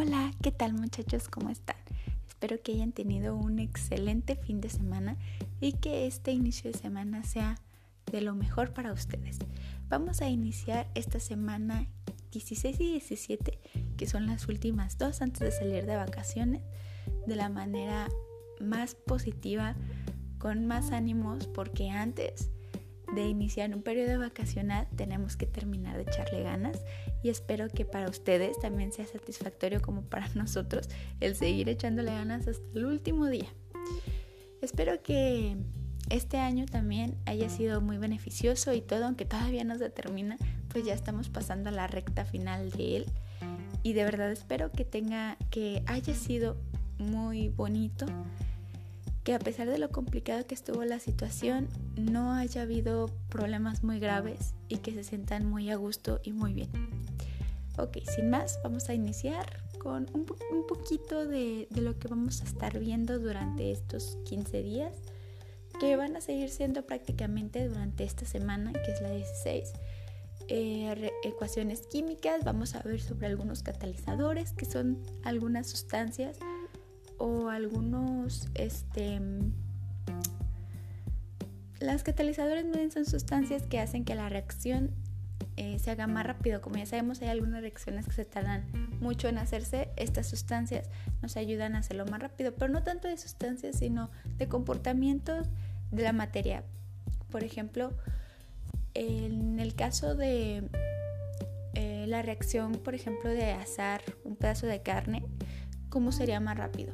Hola, ¿qué tal muchachos? ¿Cómo están? Espero que hayan tenido un excelente fin de semana y que este inicio de semana sea de lo mejor para ustedes. Vamos a iniciar esta semana 16 y 17, que son las últimas dos antes de salir de vacaciones, de la manera más positiva, con más ánimos, porque antes de iniciar un periodo vacacional tenemos que terminar de echarle ganas y espero que para ustedes también sea satisfactorio como para nosotros el seguir echándole ganas hasta el último día. Espero que este año también haya sido muy beneficioso y todo, aunque todavía no se termina, pues ya estamos pasando a la recta final de él y de verdad espero que tenga que haya sido muy bonito que a pesar de lo complicado que estuvo la situación, no haya habido problemas muy graves y que se sientan muy a gusto y muy bien. Ok, sin más, vamos a iniciar con un, poquito de, lo que vamos a estar viendo durante estos 15 días, que van a seguir siendo prácticamente durante esta semana, que es la 16. Eh, ecuaciones químicas, vamos a ver sobre algunos catalizadores, que son algunas sustancias o algunos, este, las catalizadores no son sustancias que hacen que la reacción eh, se haga más rápido. Como ya sabemos, hay algunas reacciones que se tardan mucho en hacerse. Estas sustancias nos ayudan a hacerlo más rápido, pero no tanto de sustancias, sino de comportamientos de la materia. Por ejemplo, en el caso de eh, la reacción, por ejemplo, de asar un pedazo de carne, ¿cómo sería más rápido?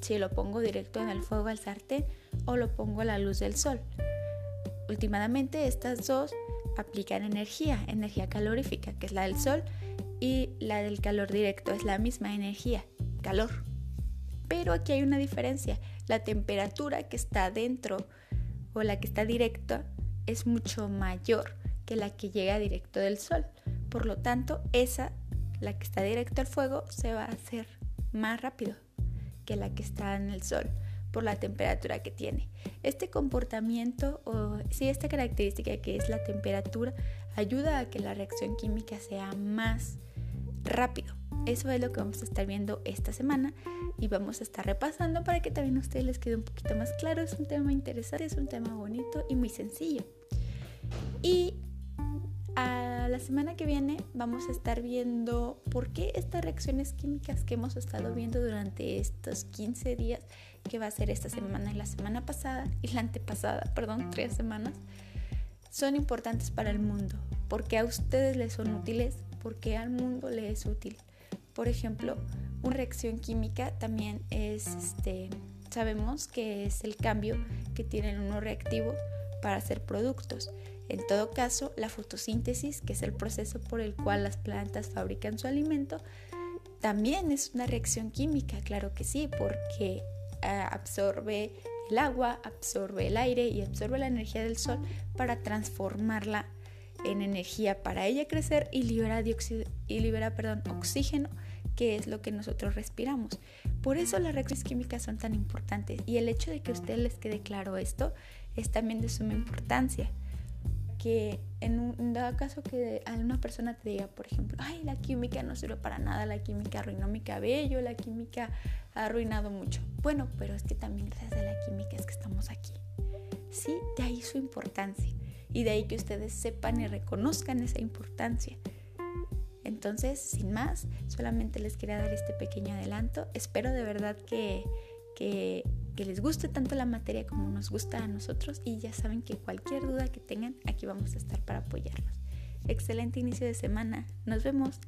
Si lo pongo directo en el fuego al sartén o lo pongo a la luz del sol. Últimamente estas dos aplican energía, energía calorífica, que es la del sol, y la del calor directo es la misma energía, calor. Pero aquí hay una diferencia, la temperatura que está dentro o la que está directa es mucho mayor que la que llega directo del sol. Por lo tanto, esa, la que está directo al fuego, se va a hacer más rápido, que la que está en el sol por la temperatura que tiene. Este comportamiento o si esta característica que es la temperatura ayuda a que la reacción química sea más rápido. Eso es lo que vamos a estar viendo esta semana y vamos a estar repasando para que también a ustedes les quede un poquito más claro. Es un tema interesante, es un tema bonito y muy sencillo. Y la semana que viene vamos a estar viendo por qué estas reacciones químicas que hemos estado viendo durante estos 15 días, que va a ser esta semana y la semana pasada y la antepasada, perdón, tres semanas, son importantes para el mundo. ¿Por qué a ustedes les son útiles? ¿Por qué al mundo le es útil? Por ejemplo, una reacción química también es, este, sabemos que es el cambio que tienen unos reactivos para hacer productos. En todo caso, la fotosíntesis, que es el proceso por el cual las plantas fabrican su alimento, también es una reacción química, claro que sí, porque ah, absorbe el agua, absorbe el aire y absorbe la energía del sol para transformarla en energía para ella crecer y libera, y libera oxígeno, que es lo que nosotros respiramos. Por eso las reacciones químicas son tan importantes y el hecho de que a les quede claro esto es también de suma importancia en un dado caso que alguna persona te diga, por ejemplo, ay, la química no sirve para nada, la química arruinó mi cabello, la química ha arruinado mucho. Bueno, pero es que también gracias a la química es que estamos aquí. Sí, de ahí su importancia y de ahí que ustedes sepan y reconozcan esa importancia. Entonces, sin más, solamente les quería dar este pequeño adelanto. Espero de verdad que, que que les guste tanto la materia como nos gusta a nosotros y ya saben que cualquier duda que tengan, aquí vamos a estar para apoyarlos. Excelente inicio de semana, nos vemos.